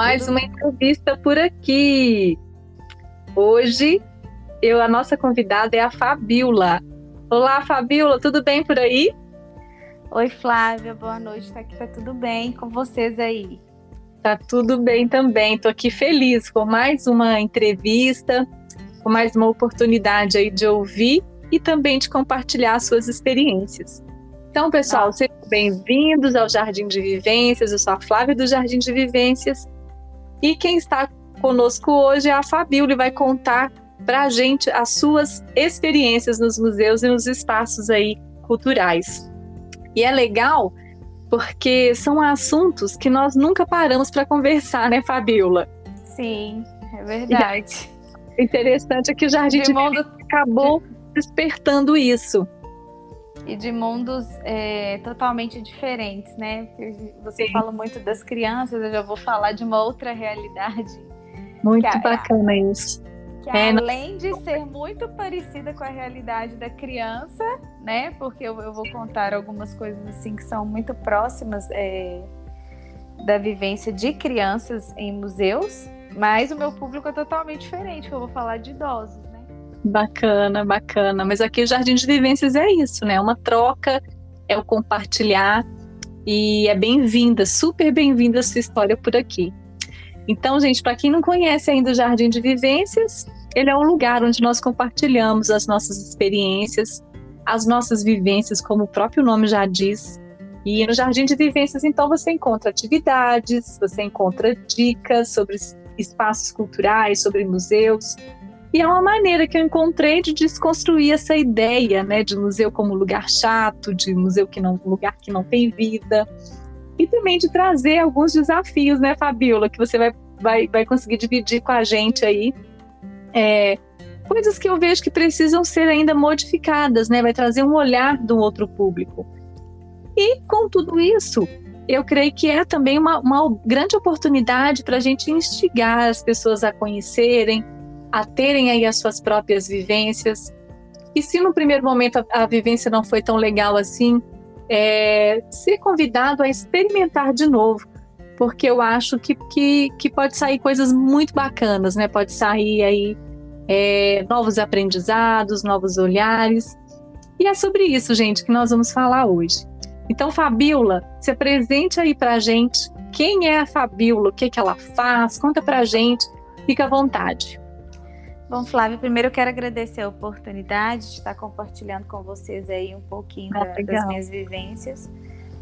Mais uma entrevista por aqui. Hoje, eu, a nossa convidada é a Fabiola. Olá, Fabiola, tudo bem por aí? Oi, Flávia, boa noite. Tá aqui, tá tudo bem com vocês aí? Tá tudo bem também. Tô aqui feliz por mais uma entrevista, por mais uma oportunidade aí de ouvir e também de compartilhar suas experiências. Então, pessoal, ah. sejam bem-vindos ao Jardim de Vivências. Eu sou a Flávia do Jardim de Vivências. E quem está conosco hoje é a Fabíola e vai contar para a gente as suas experiências nos museus e nos espaços aí culturais. E é legal porque são assuntos que nós nunca paramos para conversar, né, Fabiola? Sim, é verdade. E interessante é que o Jardim de, de mundo acabou despertando isso. E de mundos é, totalmente diferentes, né? Você Sim. fala muito das crianças, eu já vou falar de uma outra realidade. Muito que bacana isso. Que é, além de ser muito parecida com a realidade da criança, né? Porque eu, eu vou contar algumas coisas assim que são muito próximas é, da vivência de crianças em museus, mas o meu público é totalmente diferente, eu vou falar de idosos? Bacana, bacana. Mas aqui o Jardim de Vivências é isso, né? É uma troca, é o compartilhar e é bem-vinda, super bem-vinda a sua história por aqui. Então, gente, para quem não conhece ainda o Jardim de Vivências, ele é um lugar onde nós compartilhamos as nossas experiências, as nossas vivências, como o próprio nome já diz. E no Jardim de Vivências, então, você encontra atividades, você encontra dicas sobre espaços culturais, sobre museus. E é uma maneira que eu encontrei de desconstruir essa ideia, né, de museu como lugar chato, de museu que não lugar que não tem vida e também de trazer alguns desafios, né, Fabiola, que você vai, vai, vai conseguir dividir com a gente aí. É, coisas que eu vejo que precisam ser ainda modificadas, né? Vai trazer um olhar do outro público. E com tudo isso, eu creio que é também uma, uma grande oportunidade para a gente instigar as pessoas a conhecerem, a terem aí as suas próprias vivências. E se no primeiro momento a, a vivência não foi tão legal assim, é, ser convidado a experimentar de novo, porque eu acho que, que, que pode sair coisas muito bacanas, né? Pode sair aí é, novos aprendizados, novos olhares. E é sobre isso, gente, que nós vamos falar hoje. Então, Fabiola, se apresente aí para a gente. Quem é a Fabiola? O que, que ela faz? Conta para a gente. Fica à vontade. Bom, Flávia, primeiro eu quero agradecer a oportunidade de estar compartilhando com vocês aí um pouquinho ah, da, das minhas vivências.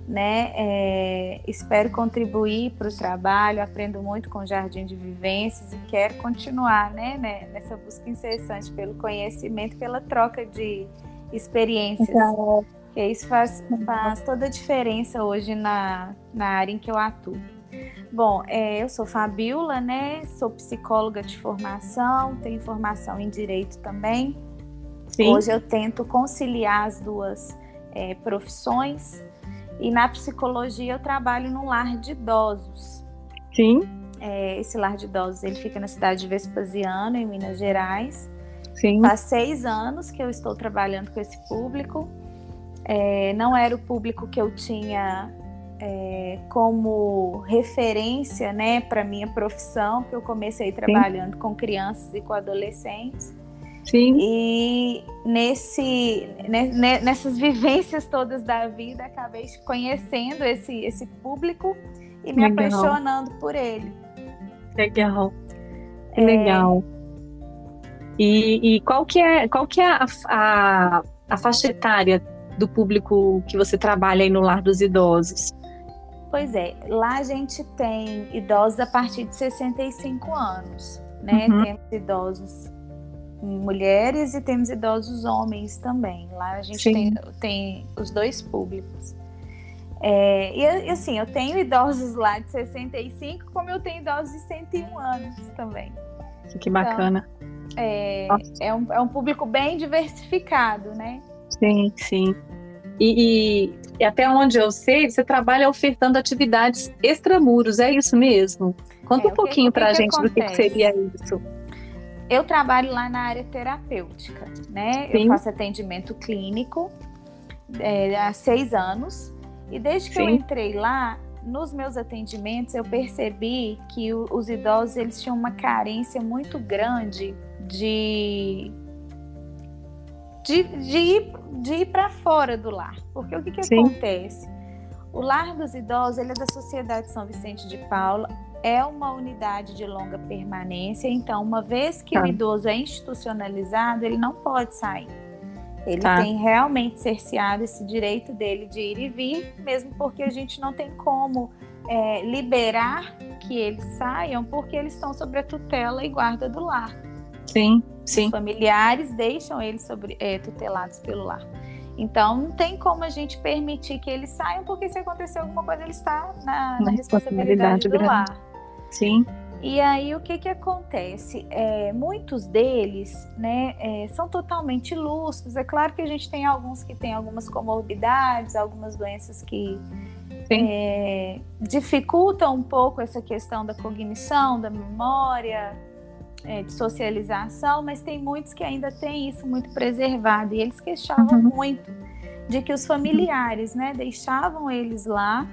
Né? É, espero contribuir para o trabalho, aprendo muito com o Jardim de Vivências e quero continuar né, né, nessa busca incessante pelo conhecimento, pela troca de experiências. Que isso faz, faz toda a diferença hoje na, na área em que eu atuo. Bom, é, eu sou Fabiola, né? Sou psicóloga de formação, tenho formação em direito também. Sim. Hoje eu tento conciliar as duas é, profissões. E na psicologia eu trabalho num lar de idosos. Sim. É, esse lar de idosos ele fica na cidade de Vespasiano, em Minas Gerais. Sim. Faz seis anos que eu estou trabalhando com esse público. É, não era o público que eu tinha é, como referência né, para minha profissão, que eu comecei trabalhando Sim. com crianças e com adolescentes. Sim. E nesse, nessas vivências todas da vida, acabei conhecendo esse, esse público e me legal. apaixonando por ele. Legal. É... Legal. E, e, qual que é, qual que é a, a, a faixa etária do público que você trabalha aí no Lar dos Idosos? Pois é, lá a gente tem idosos a partir de 65 anos, né? Uhum. Temos idosos mulheres e temos idosos homens também. Lá a gente tem, tem, os dois públicos. É, e assim, eu tenho idosos lá de 65, como eu tenho idosos de 101 anos também. Que bacana. Então, é, é, um, é um público bem diversificado, né? Sim, sim. E, e, e, até onde eu sei, você trabalha ofertando atividades extramuros, é isso mesmo? Conta é, um pouquinho para a gente acontece? do que, que, seria isso. Eu trabalho lá na área terapêutica, né? Sim. Eu faço atendimento clínico é, há seis anos. E desde que Sim. eu entrei lá, nos meus atendimentos eu percebi que o, os idosos eles tinham uma carência muito grande de de, de ir, de ir para fora do lar. Porque o que, que acontece? O lar dos idosos ele é da Sociedade São Vicente de Paula, é uma unidade de longa permanência, então, uma vez que tá. o idoso é institucionalizado, ele não pode sair. Ele tá. tem realmente cerceado esse direito dele de ir e vir, mesmo porque a gente não tem como é, liberar que eles saiam, porque eles estão sob a tutela e guarda do lar. Sim, sim. Os familiares deixam eles sobre, é, tutelados pelo lar. Então, não tem como a gente permitir que eles saiam, porque se acontecer alguma coisa, ele está na, na responsabilidade do grande. lar. Sim. E aí o que que acontece? É, muitos deles, né, é, são totalmente lúcidos. É claro que a gente tem alguns que têm algumas comorbidades, algumas doenças que é, dificultam um pouco essa questão da cognição, da memória, é, de socialização, mas tem muitos que ainda têm isso muito preservado e eles queixavam uhum. muito de que os familiares, né, deixavam eles lá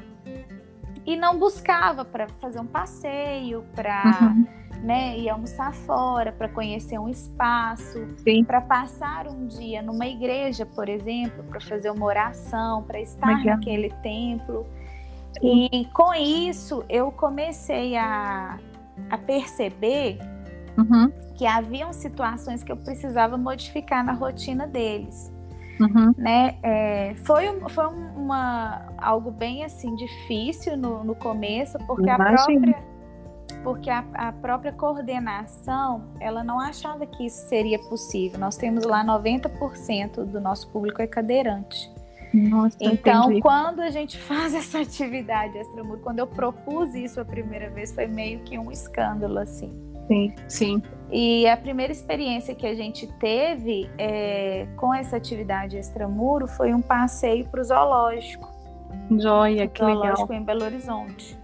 e não buscava para fazer um passeio, para uhum. né, ir almoçar fora, para conhecer um espaço, para passar um dia numa igreja, por exemplo, para fazer uma oração, para estar Legal. naquele templo. E com isso eu comecei a, a perceber uhum. que haviam situações que eu precisava modificar na rotina deles. Uhum. Né? É, foi foi uma, algo bem assim difícil no, no começo, porque Imagina. a própria porque a, a, própria coordenação ela não achava que isso seria possível. Nós temos lá 90% do nosso público é cadeirante. Nossa, então, entendi. quando a gente faz essa atividade extramuro, quando eu propus isso a primeira vez, foi meio que um escândalo assim. Sim, sim. E a primeira experiência que a gente teve é, com essa atividade extramuro foi um passeio para o zoológico. Joia, que zoológico legal. em Belo Horizonte.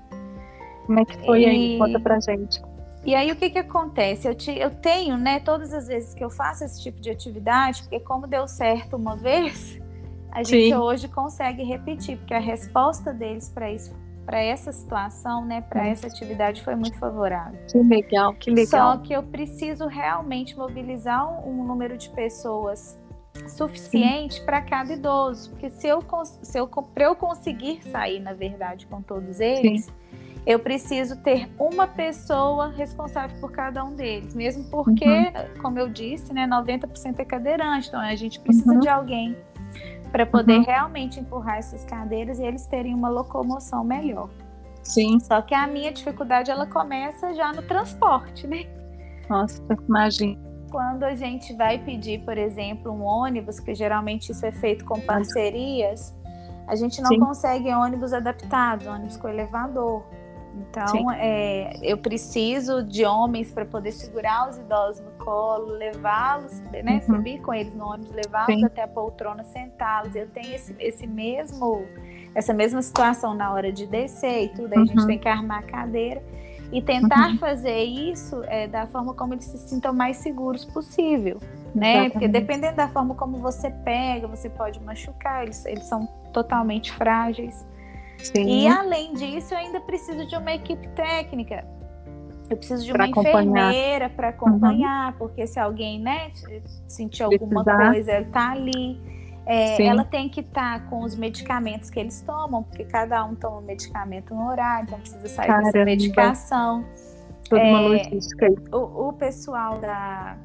Como é que foi e... aí? Conta pra gente. E aí o que que acontece? Eu, te, eu tenho, né, todas as vezes que eu faço esse tipo de atividade, porque como deu certo uma vez, a gente Sim. hoje consegue repetir, porque a resposta deles para isso para essa situação, né, para essa atividade foi muito favorável. Que legal, que legal. Só que eu preciso realmente mobilizar um, um número de pessoas suficiente para cada idoso, porque se eu se eu para eu conseguir sair, na verdade, com todos eles, Sim. eu preciso ter uma pessoa responsável por cada um deles, mesmo porque, uhum. como eu disse, né, 90% é cadeirante, então a gente precisa uhum. de alguém para poder uhum. realmente empurrar essas cadeiras e eles terem uma locomoção melhor. Sim. Só que a minha dificuldade ela começa já no transporte, né? Nossa, imagina. Quando a gente vai pedir, por exemplo, um ônibus, que geralmente isso é feito com parcerias, a gente não Sim. consegue ônibus adaptados, ônibus com elevador. Então, é, eu preciso de homens para poder segurar os idosos no colo, levá-los, né, uhum. subir com eles no ônibus, levá-los até a poltrona, sentá-los. Eu tenho esse, esse mesmo, essa mesma situação na hora de descer e tudo. Aí uhum. a gente uhum. tem que armar a cadeira e tentar uhum. fazer isso é, da forma como eles se sintam mais seguros possível, né? Exatamente. Porque dependendo da forma como você pega, você pode machucar. Eles, eles são totalmente frágeis. Sim. E além disso, eu ainda preciso de uma equipe técnica. Eu preciso de uma enfermeira para acompanhar, uhum. porque se alguém, né, sentir alguma Precisar. coisa, ela tá ali. É, ela tem que estar tá com os medicamentos que eles tomam, porque cada um toma um medicamento no horário, então precisa sair Caramba. dessa medicação. Toda é, uma logística. O, o pessoal da,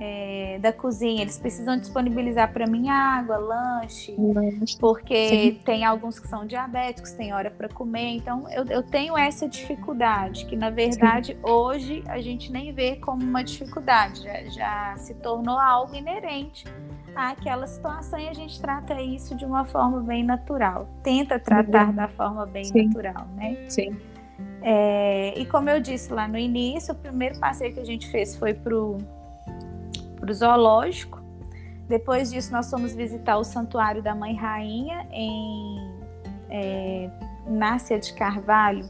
é, da cozinha, eles precisam disponibilizar para mim água, lanche, lanche. porque Sim. tem alguns que são diabéticos, tem hora para comer, então eu, eu, tenho essa dificuldade, que na verdade Sim. hoje a gente nem vê como uma dificuldade, já, já se tornou algo inerente àquela situação e a gente trata isso de uma forma bem natural, tenta tratar Sim. da forma bem natural, né? Sim. É, e como eu disse lá no início, o primeiro passeio que a gente fez foi para o para o zoológico. Depois disso, nós fomos visitar o Santuário da Mãe Rainha em é, Nácia de Carvalho,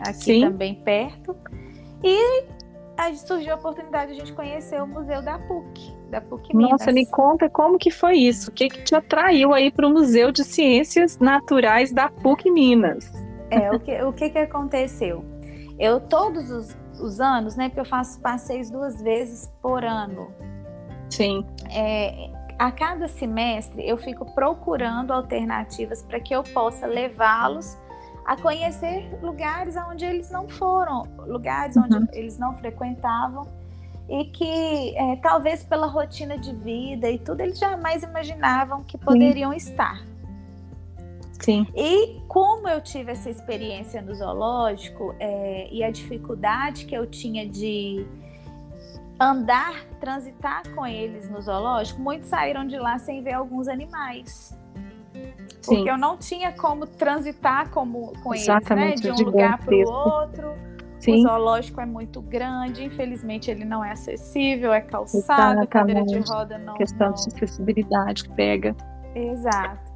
aqui Sim. também perto. E aí surgiu a oportunidade de a gente conhecer o Museu da PUC, da PUC Minas. Nossa, me conta como que foi isso? O que, que te atraiu aí para o Museu de Ciências Naturais da PUC Minas? É, o que, o que, que aconteceu? Eu, todos os, os anos, né? Porque eu faço passeios duas vezes por ano. Sim. É, a cada semestre eu fico procurando alternativas para que eu possa levá-los a conhecer lugares onde eles não foram, lugares onde uhum. eles não frequentavam e que é, talvez pela rotina de vida e tudo eles jamais imaginavam que poderiam Sim. estar. Sim. E como eu tive essa experiência no zoológico é, e a dificuldade que eu tinha de andar, transitar com eles no zoológico, muitos saíram de lá sem ver alguns animais. Sim. Porque eu não tinha como transitar como, com Exatamente, eles, né? De um lugar para o outro. Sim. O zoológico é muito grande, infelizmente ele não é acessível, é calçado, cadeira de roda não. Questão não... de acessibilidade que pega. Exato.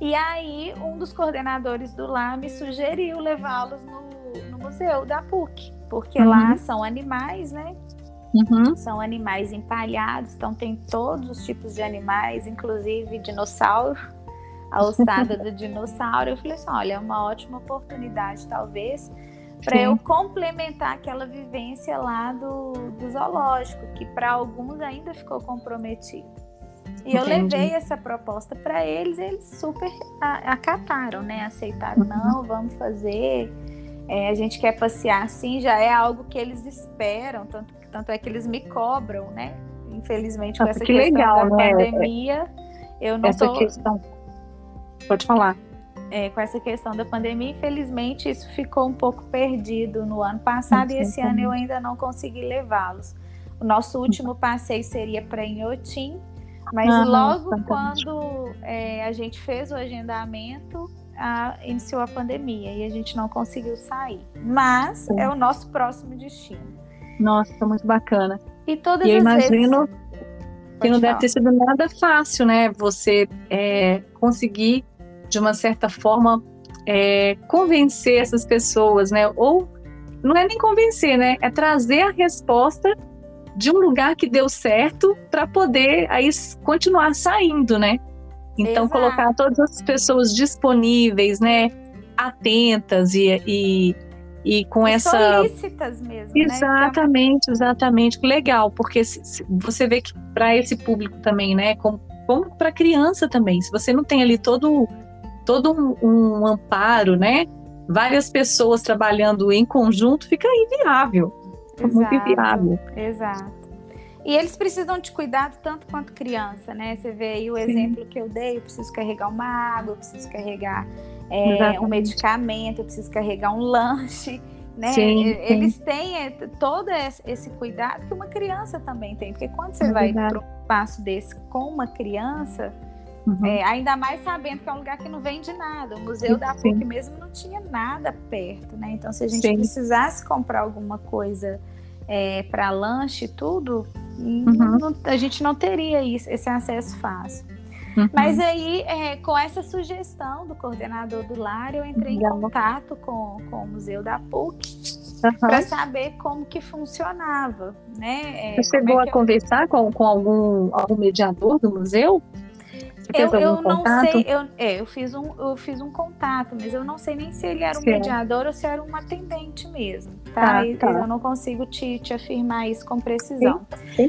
E aí, um dos coordenadores do lar me sugeriu levá-los no, no, museu da PUC, porque uhum. lá são animais, né? Uhum. São animais empalhados, então tem todos os tipos de animais, inclusive dinossauro, a ossada do dinossauro. Eu falei assim: olha, é uma ótima oportunidade, talvez, para eu complementar aquela vivência lá do, do zoológico, que para alguns ainda ficou comprometido. E Entendi. eu levei essa proposta para eles, eles super acataram, né? Aceitaram, uhum. não, vamos fazer. É, a gente quer passear assim, já é algo que eles esperam, tanto, tanto é que eles me cobram, né? Infelizmente, com essa que questão legal, da né? pandemia, eu não essa tô... questão. Pode falar. É, com essa questão da pandemia, infelizmente, isso ficou um pouco perdido no ano passado e esse ano eu ainda não consegui levá-los. O nosso último passeio seria para Inhotim, mas ah, logo quando é, a gente fez o agendamento, a, iniciou a pandemia e a gente não conseguiu sair. Mas Sim. é o nosso próximo destino. Nossa, muito bacana. E todas e eu imagino vezes... que não deve ter sido nada fácil, né? Você é, conseguir, de uma certa forma, é, convencer essas pessoas, né? Ou não é nem convencer, né? É trazer a resposta de um lugar que deu certo para poder aí continuar saindo, né? Então Exato. colocar todas as pessoas disponíveis, né? Atentas e, e, e com e essa solícitas mesmo, né? exatamente, né? exatamente, legal, porque você vê que para esse público também, né? Como, como para criança também, se você não tem ali todo todo um, um amparo, né? Várias pessoas trabalhando em conjunto, fica inviável. Exato, muito inviável. Exato. E eles precisam de cuidado tanto quanto criança, né? Você vê aí o Sim. exemplo que eu dei, eu preciso carregar uma água, eu preciso carregar é, um medicamento, eu preciso carregar um lanche, né? Sim, eles sim. têm é, todo esse cuidado que uma criança também tem, porque quando você é vai para um espaço desse com uma criança, uhum. é, ainda mais sabendo que é um lugar que não vende nada, o museu sim, da PUC mesmo não tinha nada perto, né? Então se a gente precisasse comprar alguma coisa é, para lanche e tudo, uhum. não, a gente não teria isso, esse acesso fácil. Uhum. Mas aí, é, com essa sugestão do coordenador do lar, eu entrei em contato com, com o Museu da PUC uhum. para saber como que funcionava. Né? É, Você chegou é a eu... conversar com, com algum, algum mediador do museu? eu, eu não sei, eu, é, eu, fiz um, eu fiz um contato, mas eu não sei nem se ele era um certo. mediador ou se era um atendente mesmo, tá? tá, tá. Eu não consigo te, te afirmar isso com precisão.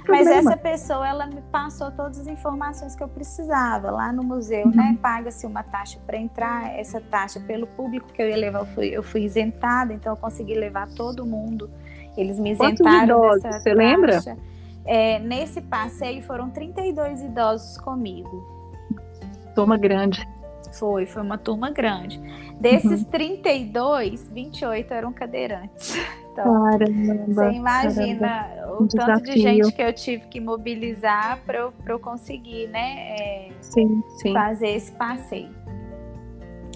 mas essa pessoa, ela me passou todas as informações que eu precisava. Lá no museu, né, uhum. né? Paga-se uma taxa para entrar, essa taxa pelo público que eu ia levar, eu fui, eu fui isentada, então eu consegui levar todo mundo. Eles me isentaram Quantos dessa Você taxa. lembra? É, nesse passeio foram 32 idosos comigo turma grande. Foi, foi uma turma grande. Desses uhum. 32, 28 eram cadeirantes. Então, caramba, você imagina caramba. o um tanto desafio. de gente que eu tive que mobilizar para eu, eu conseguir, né? É, sim, sim. Fazer esse passeio.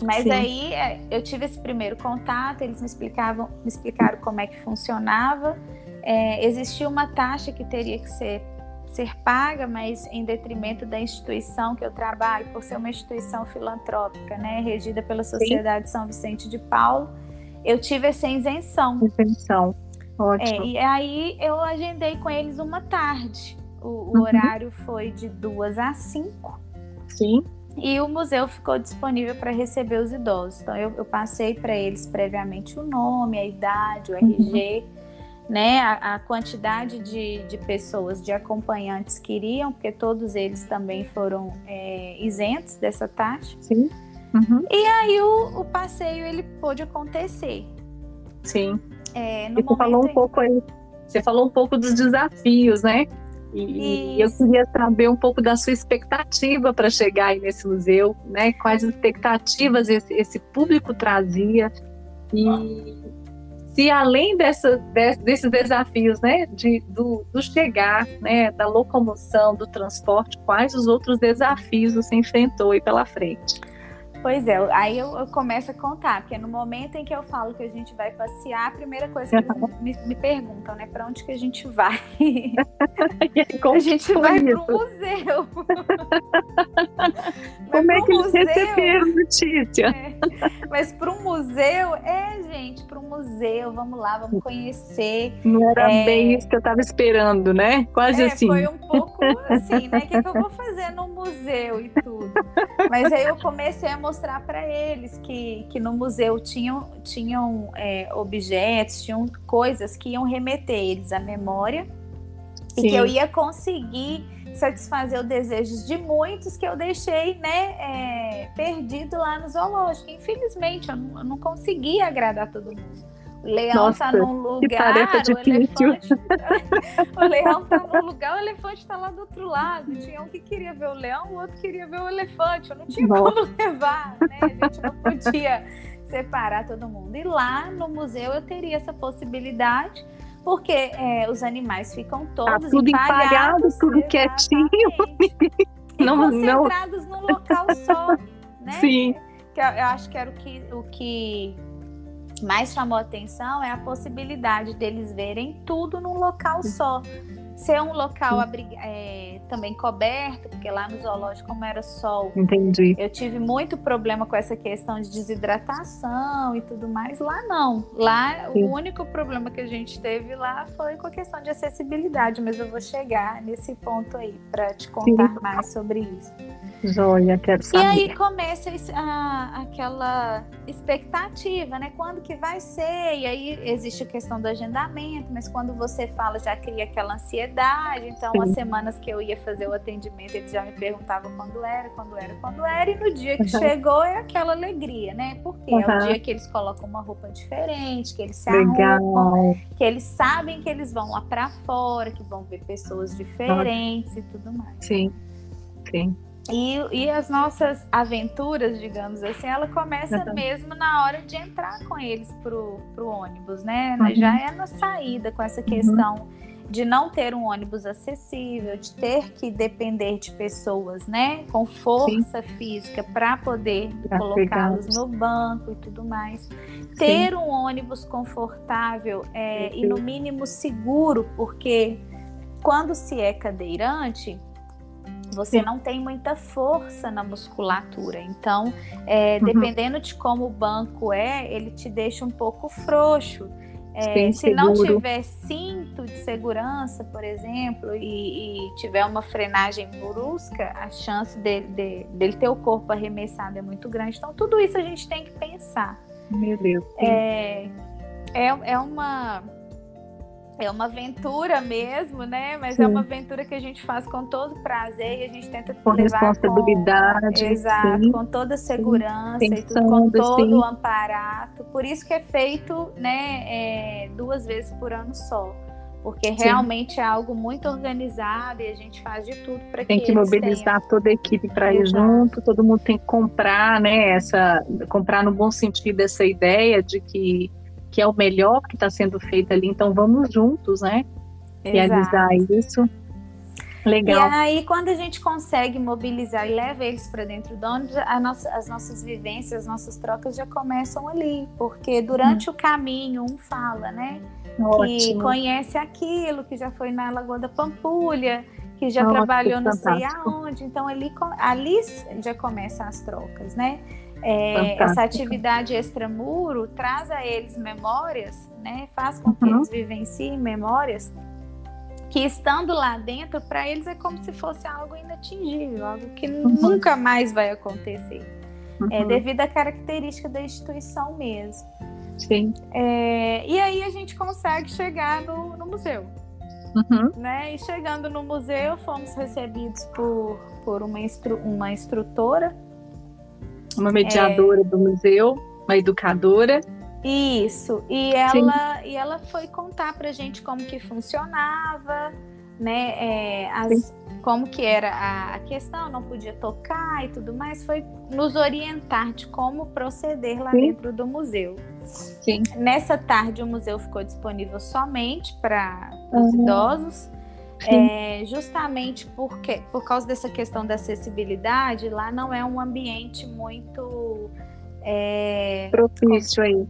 Mas sim. aí é, eu tive esse primeiro contato, eles me explicavam, me explicaram como é que funcionava. É, existia uma taxa que teria que ser ser paga, mas em detrimento da instituição que eu trabalho, por ser uma instituição filantrópica, né, regida pela Sociedade Sim. São Vicente de Paulo, eu tive essa isenção. Isenção, ótimo. É, e aí eu agendei com eles uma tarde. O, o uhum. horário foi de duas às cinco. Sim. e o museu ficou disponível para receber os idosos. Então eu, eu passei para eles previamente o nome, a idade, o RG, uhum. Né, a, a quantidade de, de, pessoas, de acompanhantes que iriam, porque todos eles também foram é, isentos dessa taxa. Sim. Uhum. E aí o, o, passeio ele pôde acontecer. Sim. É, no você falou um pouco aí, você falou um pouco dos desafios, né? E Isso. eu queria saber um pouco da sua expectativa para chegar aí nesse museu, né? Quais expectativas esse, esse público trazia e se além dessa, desses desafios, né, de, do, do, chegar, né, da locomoção, do transporte, quais os outros desafios você enfrentou aí pela frente? Pois é, aí eu, eu, começo a contar, porque no momento em que eu falo que a gente vai passear, a primeira coisa que eles me, me perguntam, né, para onde que a gente vai? a gente vai para o museu. Como é que eles museu, receberam notícia? É, mas para um museu, é, gente, para um museu, vamos lá, vamos conhecer. Não era é, bem isso que eu estava esperando, né? Quase é, assim. Foi um pouco assim, né? O que, que eu vou fazer no museu e tudo? Mas aí eu comecei a mostrar para eles que, que no museu tinham, tinham é, objetos, tinham coisas que iam remeter eles à memória Sim. e que eu ia conseguir satisfazer os desejos de muitos que eu deixei né, é, perdido lá no zoológico. Infelizmente, eu não, eu não consegui agradar todo mundo. Leão está num lugar, o elefante. o leão está num lugar, o elefante está lá do outro lado. Tinha um que queria ver o leão, o outro queria ver o elefante. Eu não tinha Nossa. como levar, né? A gente não podia separar todo mundo. E lá no museu eu teria essa possibilidade porque é, os animais ficam tá todos tá tudo empalhado, tudo quietinho. E não, concentrados não... num local só, né? Sim. Que eu, eu acho que era o que, o que mais chamou atenção é a possibilidade deles verem tudo num local só. Ser um local é, também coberto, porque lá no zoológico, como era sol, Entendi. eu tive muito problema com essa questão de desidratação e tudo mais. Lá não. Lá Sim. o único problema que a gente teve lá foi com a questão de acessibilidade, mas eu vou chegar nesse ponto aí para te contar Sim. mais sobre isso. Joia, quero saber. E aí começa a, aquela expectativa, né? Quando que vai ser? E aí existe a questão do agendamento, mas quando você fala, já cria aquela ansiedade. Então, Sim. as semanas que eu ia fazer o atendimento, eles já me perguntavam quando era, quando era, quando era. E no dia que uhum. chegou é aquela alegria, né? Porque uhum. é o dia que eles colocam uma roupa diferente, que eles se Legal. arrumam, que eles sabem que eles vão lá para fora, que vão ver pessoas diferentes uhum. e tudo mais. Sim, sim. E, e as nossas aventuras, digamos assim, ela começa uhum. mesmo na hora de entrar com eles pro, pro ônibus, né? Uhum. Já é na saída com essa questão uhum. de não ter um ônibus acessível, de ter que depender de pessoas, né? Com força Sim. física para poder colocá-los no banco e tudo mais. Ter Sim. um ônibus confortável é, e no mínimo seguro, porque quando se é cadeirante você não tem muita força na musculatura. Então, é, uhum. dependendo de como o banco é, ele te deixa um pouco frouxo. É, se não tiver cinto de segurança, por exemplo, e, e tiver uma frenagem brusca, a chance dele, de, dele ter o corpo arremessado é muito grande. Então, tudo isso a gente tem que pensar. Meu Deus. É, é, é uma é uma aventura mesmo, né? Mas sim. é uma aventura que a gente faz com todo prazer e a gente tenta com responsabilidade, com, exato, sim. com toda segurança sim. e tudo, com todo o amparato. Por isso que é feito, né, é, duas vezes por ano só. Porque realmente é algo muito organizado e a gente faz de tudo para que Tem que mobilizar tenham. toda a equipe para ir junto, todo mundo tem que comprar, né? Essa, comprar no bom sentido essa ideia de que que é o melhor que está sendo feito ali. Então vamos juntos, né? Realizar isso. Legal. E aí, quando a gente consegue mobilizar e leva eles para dentro do ônibus, nossa, as nossas vivências, as nossas trocas já começam ali, porque durante hum. o caminho um fala, né? Ótimo. Que conhece aquilo, que já foi na Lagoa da Pampulha, que já trabalhou não sei aonde. Então ali, ali já começam as trocas, né? É, essa atividade extramuro traz a eles memórias, né? Faz com que uhum. eles vivenciem memórias que estando lá dentro, para eles é como se fosse algo inatingível, algo que uhum. nunca mais vai acontecer. É, uhum. É, devido à característica da instituição mesmo. Sim. É, e aí a gente consegue chegar no, no museu. Uhum. Né? E chegando no museu, fomos recebidos por, por uma, instru, uma instrutora. Uma mediadora é... do museu, uma educadora. Isso, e ela, e ela foi contar pra gente como que funcionava, né? É, as, como que era a, a, questão, não podia tocar e tudo mais, foi nos orientar de como proceder lá Sim. dentro do museu. Sim. Nessa tarde o museu ficou disponível somente para os uhum. idosos. É, justamente porque, por causa dessa questão da acessibilidade, lá não é um ambiente muito é, propício aí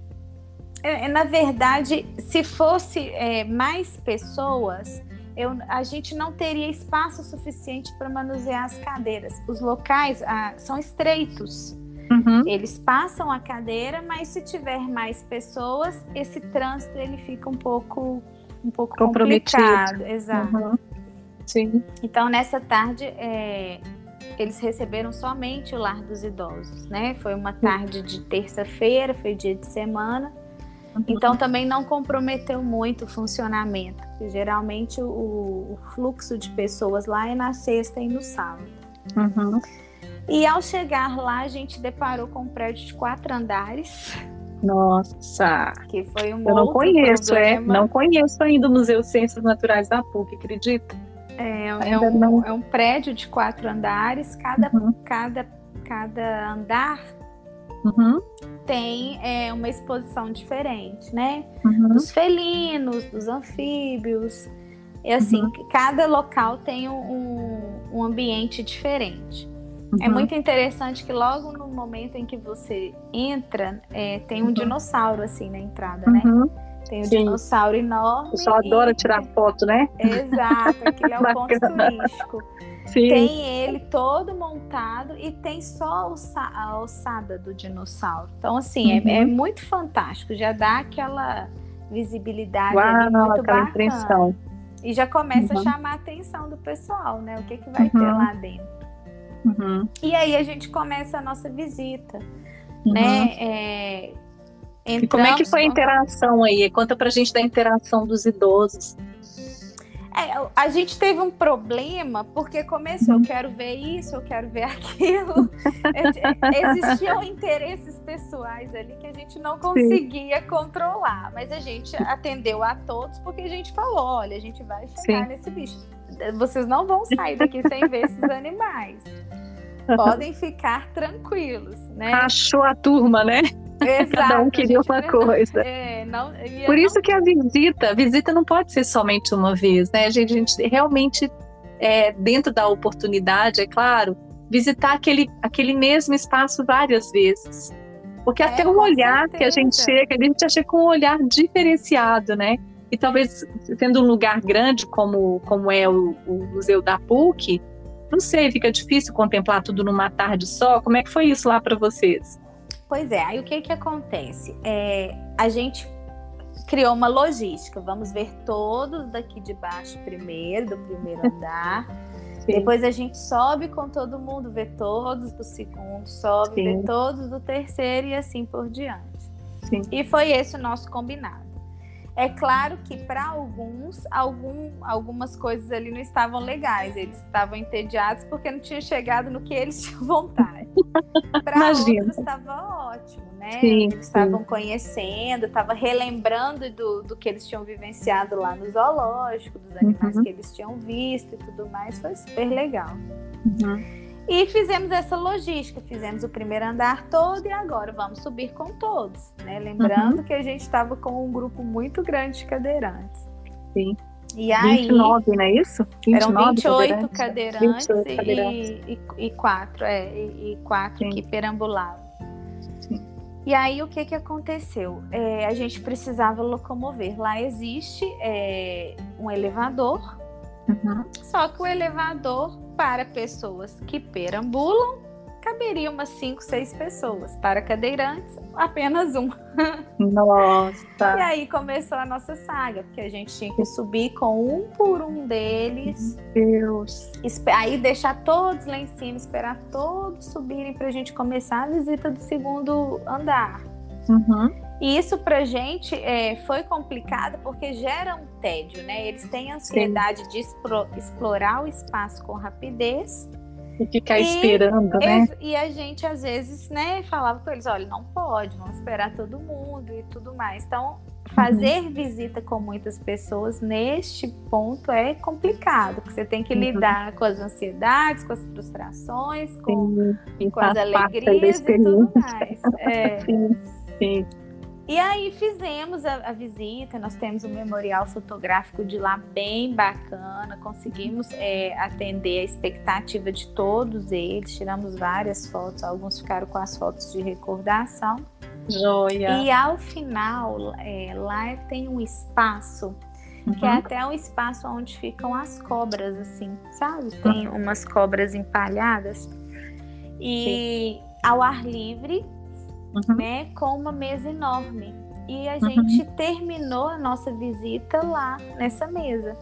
é, na verdade, se fosse é, mais pessoas, eu, a gente não teria espaço suficiente para manusear as cadeiras. Os locais ah, são estreitos. Uhum. Eles passam a cadeira, mas se tiver mais pessoas, esse trânsito ele fica um pouco um pouco complicado. Exato. Uhum. Sim. Então nessa tarde é, eles receberam somente o lar dos idosos, né? Foi uma tarde de terça-feira, foi dia de semana. Então também não comprometeu muito o funcionamento, geralmente o, o, fluxo de pessoas lá é na sexta e no sábado. Uhum. E ao chegar lá, a gente deparou com um prédio de quatro andares. Nossa! Que foi um Eu não conheço, é. problema. é. Não conheço ainda o Museu de Ciências Naturais da PUC, acredita? É, é, um, não... é um prédio de quatro andares, cada, uhum. cada, cada andar uhum tem é, uma exposição diferente, né? Uhum. Dos felinos, dos anfíbios. E assim, uhum. cada local tem um, um ambiente diferente. É uhum. É muito interessante que logo no momento em que você entra, é, tem um uhum. dinossauro assim na entrada, né? Uhum. Tem um Sim. dinossauro enorme. O pessoal adora tirar foto, né? Exato, aquele é o ponto turístico. Sim. Tem ele todo montado e tem só a ossada do dinossauro. Então, assim, uhum. é, é, muito fantástico. Já dá aquela visibilidade Uau, ali muito bacana. Impressão. E já começa uhum. a chamar a atenção do pessoal, né? O que, que vai uhum. ter lá dentro. Uhum. E aí a gente começa a nossa visita, né? Uhum. É, e como é que foi a interação aí? Conta pra gente da interação dos idosos. É, a gente teve um problema porque começou, eu quero ver isso, eu quero ver aquilo. Existiam interesses pessoais ali que a gente não conseguia Sim. controlar, mas a gente atendeu a todos porque a gente falou: olha, a gente vai chegar Sim. nesse bicho. Vocês não vão sair daqui sem ver esses animais. Podem ficar tranquilos, né? Achou a turma, né? Exato, Cada um queria uma coisa. É, não, Por isso não... que a visita, a visita não pode ser somente uma vez, né? A gente, a gente realmente, é, dentro da oportunidade, é claro, visitar aquele, aquele mesmo espaço várias vezes. Porque é, até o olhar certeza. que a gente chega, a gente já chega com um olhar diferenciado, né? E talvez, sendo um lugar grande como, como é o, o Museu da PUC, não sei, fica difícil contemplar tudo numa tarde só. Como é que foi isso lá para vocês? Pois é, aí o que que acontece? É, a gente criou uma logística. Vamos ver todos daqui de baixo primeiro, do primeiro andar. Sim. Depois a gente sobe com todo mundo, vê todos do segundo, sobe, Sim. vê todos do terceiro e assim por diante. Sim. E foi esse o nosso combinado. É claro que para alguns, algum, algumas coisas ali não estavam legais, eles estavam entediados porque não tinha chegado no que eles tinham vontade. Para outros estava ótimo, né? Sim, eles estavam conhecendo, estavam relembrando do, do que eles tinham vivenciado lá no zoológico, dos animais uhum. que eles tinham visto e tudo mais, foi super legal. Uhum. E fizemos essa logística, fizemos o primeiro andar todo e agora vamos subir com todos, né? Lembrando uhum. que a gente estava com um grupo muito grande de cadeirantes. Sim. E aí, 29, não é isso? 29 eram 28 cadeirantes, cadeirantes, 28 cadeirantes. E, e, e, quatro, é, e, e quatro Sim. que perambulavam. Sim. E aí o que, que aconteceu? É, a gente precisava locomover. Lá existe é, um elevador, uhum. só que o elevador para pessoas que perambulam caberia umas 5, 6 pessoas. Para cadeirantes, apenas um. Nossa! e aí começou a nossa saga, porque a gente tinha que subir com um por um deles. Deus! Aí deixar todos lá em cima, esperar todos subirem para a gente começar a visita do segundo andar. Uhum. E isso pra gente é, foi complicado porque gera um tédio, né? Eles têm ansiedade Sim. de explorar o espaço com rapidez e ficar e, esperando, né? E a gente, às vezes, né, falava com eles, olha, não pode, vamos esperar todo mundo e tudo mais. Então, fazer uhum. visita com muitas pessoas neste ponto é complicado, porque você tem que uhum. lidar com as ansiedades, com as frustrações, com, sim, com as alegrias e tudo mais. É. Sim, sim. E aí fizemos a, a, visita, nós temos um memorial fotográfico de lá bem bacana, conseguimos é, atender a expectativa de todos eles, tiramos várias fotos, alguns ficaram com as fotos de recordação. Joia! E ao final, é, lá tem um espaço uhum. que é até um espaço onde ficam as cobras, assim, sabe? Tem uhum. umas cobras empalhadas. E Sim. ao ar livre, uhum. né, com uma mesa enorme. E a gente uhum. terminou a nossa visita lá nessa mesa.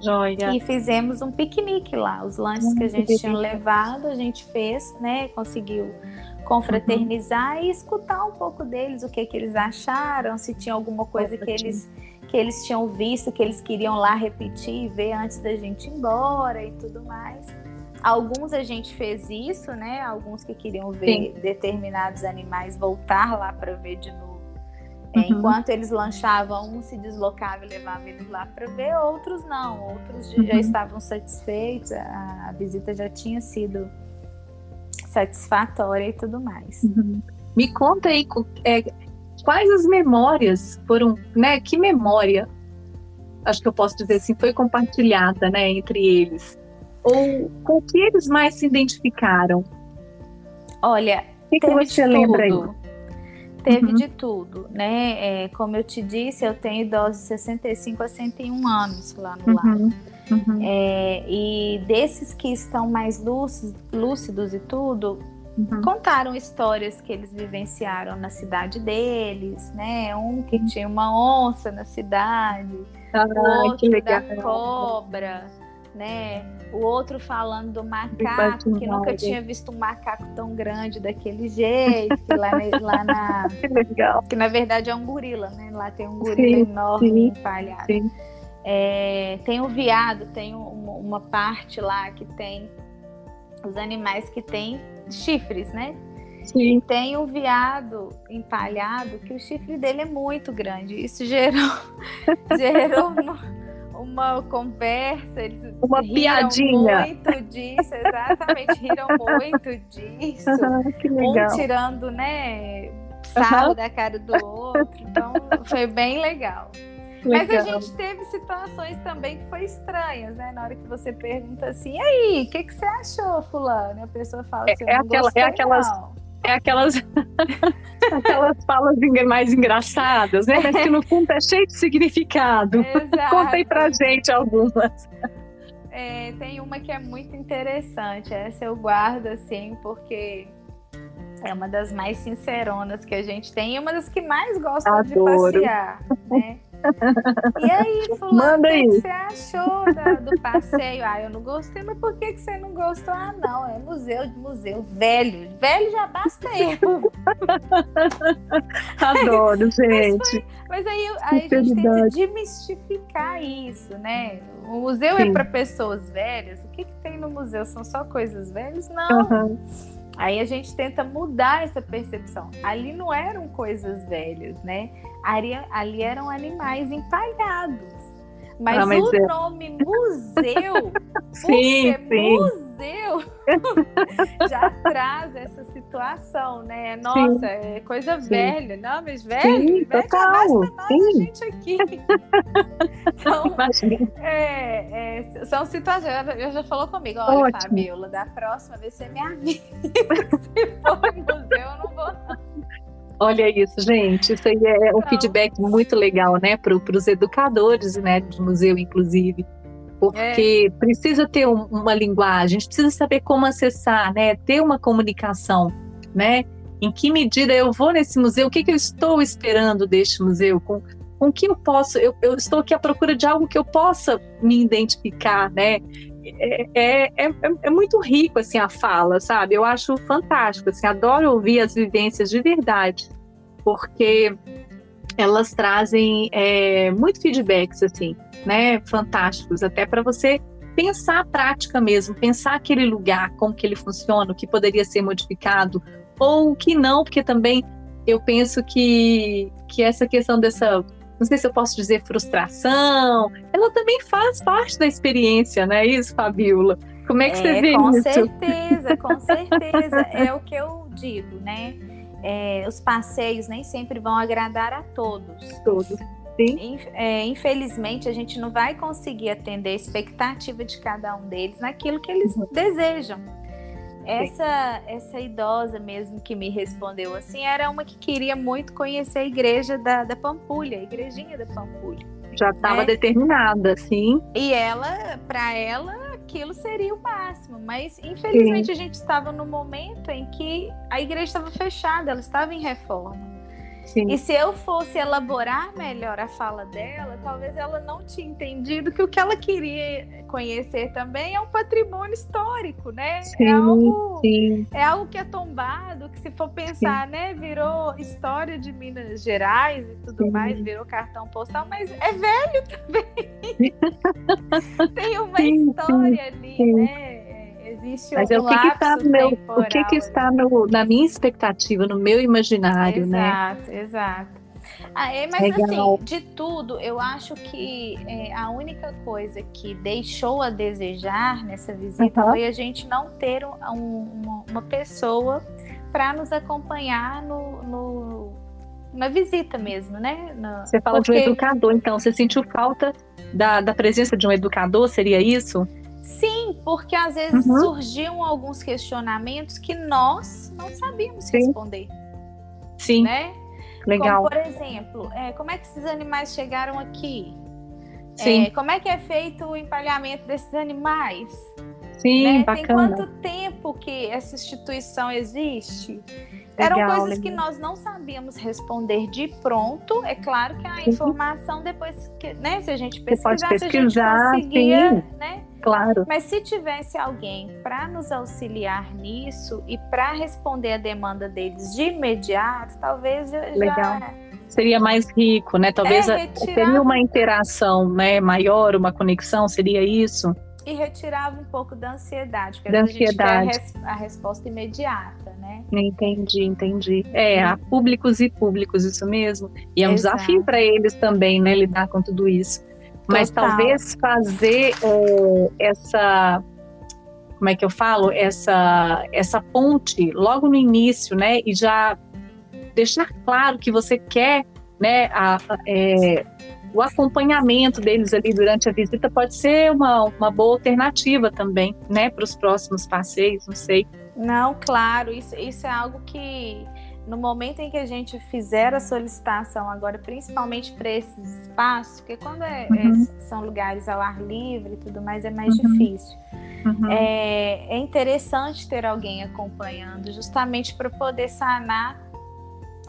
Joia. E fizemos um piquenique lá. Os lanches que a gente tinha levado, a gente fez, né? Conseguiu confraternizar uhum. e escutar um pouco deles, o que, que eles acharam, se tinha alguma coisa que eles, que eles tinham visto, que eles queriam lá repetir e ver antes da gente ir embora e tudo mais. Alguns a gente fez isso, né? Alguns que queriam ver Sim. determinados animais voltar lá para ver de novo. É, uhum. Enquanto eles lanchavam, um se deslocava e levava eles lá para ver, outros não, outros uhum. já estavam satisfeitos, a, a, visita já tinha sido satisfatória e tudo mais. Uhum. Me conta aí é, quais as memórias foram, né? Que memória, acho que eu posso dizer assim, foi compartilhada, né, entre eles? Ou com que eles mais se identificaram? Olha, o que, que você lembra aí? Teve uhum. de tudo, né? É, como eu te disse, eu tenho idosos de 65 a 101 anos lá no lar. Uhum. Uhum. É, e desses que estão mais lúcidos, lúcidos e tudo, uhum. contaram histórias que eles vivenciaram na cidade deles, né? Um que uhum. tinha uma onça na cidade, ah, o outro da cobra né? O outro falando do macaco, que nunca tinha visto um macaco tão grande daquele jeito, que lá, lá na. que legal. Que na verdade é um gorila, né? Lá tem um gorila sim, enorme sim, empalhado. Sim. É, tem o viado, tem uma, uma parte lá que tem os animais que têm chifres, né? Sim. Tem um viado empalhado que o chifre dele é muito grande. Isso gerou, gerou uma conversa, eles uma piadinha. muito disso, exatamente, riram muito disso. que legal. Um tirando, né, sarro uhum. da cara do outro. Então, foi bem legal. legal. Mas a gente teve situações também que foi estranhas, né? Na hora que você pergunta assim, e aí, o que, que você achou, fulano? E a pessoa fala assim, é, é, aquela, é aquelas não é aquelas, aquelas falas mais engraçadas, né? Mas que no fundo é cheio de significado. Exato. Conta aí pra gente algumas. É, tem uma que é muito interessante. Essa eu guardo assim, porque é uma das mais sinceronas que a gente tem e uma das que mais Adoro. de passear, né? E aí, fulano, o que você achou da, do passeio? Ah, eu não gostei, mas por que, que você não gostou? Ah, não, é museu de museu, velho. Velho já basta eu. Adoro, gente. Mas, mas aí, aí a gente tenta demistificar isso, né? O museu é Sim. é para pessoas velhas. O que, que tem no museu? São só coisas velhas? Não. Uhum. Aí a gente tenta mudar essa percepção. Ali não eram coisas velhas, né? Ali, ali eram animais empalhados. Mas, ah, mas o é... nome museu, sim, sim. museu, já traz essa situação, né? Nossa, sim. é coisa sim. velha. Não, mas velho, sim, velho total. basta sim. a gente aqui. então, é, é, são situações. Eu já falou comigo, olha, Ótimo. Fabiola, da próxima vez você me avisa. Se for Olha isso, gente. Isso aí é um feedback muito legal, né, para os educadores, né, de museu, inclusive. porque é. precisa ter um, uma linguagem, a gente precisa saber como acessar, né? Ter uma comunicação, né? Em que medida eu vou nesse museu? O que, que eu estou esperando deste museu? Com, com que eu posso? Eu, eu, estou aqui à procura de algo que eu possa me identificar, né? É, é, é, é, muito rico assim a fala, sabe? Eu acho fantástico, assim, adoro ouvir as vivências de verdade, porque elas trazem é, muito feedbacks assim, né? Fantásticos, até para você pensar a prática mesmo, pensar aquele lugar, como que ele funciona, o que poderia ser modificado ou o que não, porque também eu penso que, que essa questão dessa, não sei se eu posso dizer frustração, ela também faz parte da experiência, não é isso, Fabiola? Como é que é, você vê com isso? Com certeza, com certeza. é o que eu digo, né? É, os passeios nem sempre vão agradar a todos. Todos. Sim. É, infelizmente, a gente não vai conseguir atender a expectativa de cada um deles naquilo que eles uhum. desejam. Essa, essa idosa mesmo que me respondeu assim era uma que queria muito conhecer a igreja da, da Pampulha, a igrejinha da Pampulha. Já estava né? determinada, sim. E ela, para ela, aquilo seria o máximo. Mas infelizmente sim. a gente estava no momento em que a igreja estava fechada, ela estava em reforma. Sim. E se eu fosse elaborar melhor a fala dela, talvez ela não tinha entendido que o que ela queria conhecer também é um patrimônio histórico, né? É sim, é, algo, sim. é algo que é tombado, que se for pensar, sim. né, virou história de Minas Gerais e tudo mais, virou cartão postal, mas é velho também. Tem uma história ali, né? Existe Mas é o que, que está no meu, o que, que está no, na minha expectativa, no meu imaginário, exato, né? Exato, exato. Ah, é, mas Legal. assim, de tudo, eu acho que é, a única coisa que deixou a desejar nessa visita uhum. foi a gente não ter um, uma, uma, pessoa para nos acompanhar no, no, na visita mesmo, né? Você fala porque... de um educador, então, você sentiu falta da, da presença de um educador, seria isso? Sim, porque às vezes uhum. surgiam alguns questionamentos que nós não sabíamos Sim. responder. Sim. Né? Legal. Como, por exemplo, é, como é que esses animais chegaram aqui? Sim. É, como é que é feito o empalhamento desses animais? Sim, né? bacana. Tem quanto tempo que essa instituição existe? Legal, Eram coisas legal. que nós não sabíamos responder de pronto. É claro que a informação depois que, né, se a gente pesquisar, pesquisar a gente conseguia, sim. né? Claro. Mas se tivesse alguém para nos auxiliar nisso e para responder a demanda deles de imediato, talvez já Legal. Seria mais rico, né? Talvez é, teria uma interação, né, maior, uma conexão, seria isso? E retirava um pouco da ansiedade, porque da ansiedade. a gente quer a, res, a, resposta imediata, né? Entendi, entendi. É, há públicos e públicos, isso mesmo. E é um Exato. desafio para eles também, né, lidar com tudo isso. Mas Total. talvez fazer é, essa como é que eu falo essa essa ponte logo no início, né? E já deixar claro que você quer, né? A, é, o acompanhamento deles ali durante a visita pode ser uma, uma boa alternativa também, né, para os próximos passeios, não sei. Não, claro, isso, isso é algo que no momento em que a gente fizer a solicitação agora, principalmente para esses espaços, porque quando é, uhum. é, são lugares ao ar livre e tudo mais, é mais uhum. difícil. Uhum. É, é interessante ter alguém acompanhando, justamente para poder sanar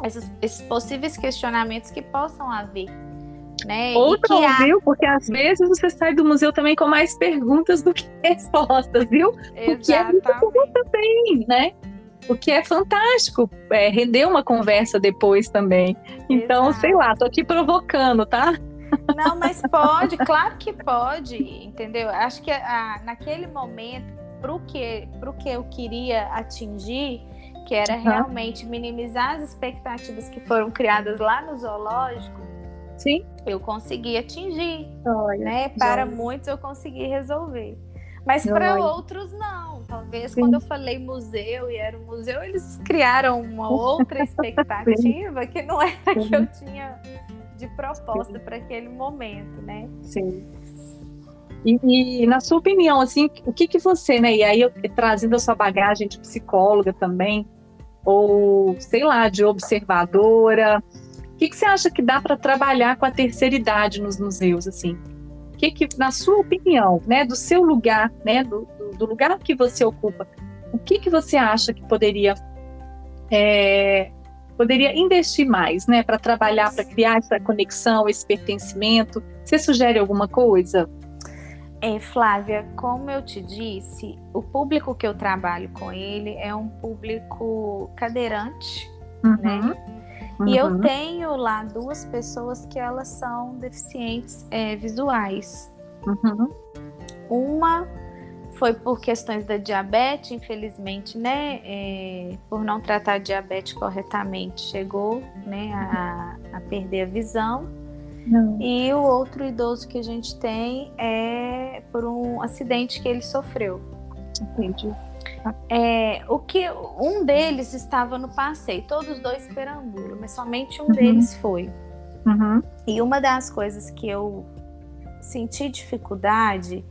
esses, esses possíveis questionamentos que possam haver né? Outra, viu? Porque às vezes você sai do museu também com mais perguntas do que respostas, viu? Exatamente. O que é muito bom também, né? O que é fantástico, é, render uma conversa depois também. Então, Exato. sei lá, tô aqui provocando, tá? Não, mas pode, claro que pode, entendeu? Acho que a, naquele momento, para o que, que eu queria atingir, que era uhum. realmente minimizar as expectativas que foram criadas lá no zoológico, Sim. Eu consegui atingir, Olha, né? Para muitos eu consegui resolver. Mas para outros não. Talvez Sim. quando eu falei museu e era um museu, eles criaram uma outra expectativa que não era Sim. que eu tinha de proposta para aquele momento, né? Sim. E, e, na sua opinião, assim, o que que você, né? E aí eu trazendo a sua bagagem de psicóloga também, ou sei lá, de observadora, o que, que você acha que dá para trabalhar com a terceira idade nos museus, assim? que, que na sua opinião, né, do seu lugar, né, do, do lugar que você ocupa, o que, que você acha que poderia é, poderia investir mais, né, para trabalhar, para criar essa conexão, esse pertencimento? Você sugere alguma coisa? É, Flávia, como eu te disse, o público que eu trabalho com ele é um público cadeirante, uhum. né? Uhum. E eu uhum. tenho lá duas pessoas que elas são deficientes é, visuais. Uhum. Uma foi por questões da diabetes, infelizmente, né? É, por não tratar diabetes corretamente, chegou né, a, a perder a visão. Não. E o outro idoso que a gente tem é por um acidente que ele sofreu. Entendi. É, o que um deles estava no passeio, todos os dois perambulam, mas somente um uhum. deles foi. Uhum. E uma das coisas que eu senti dificuldade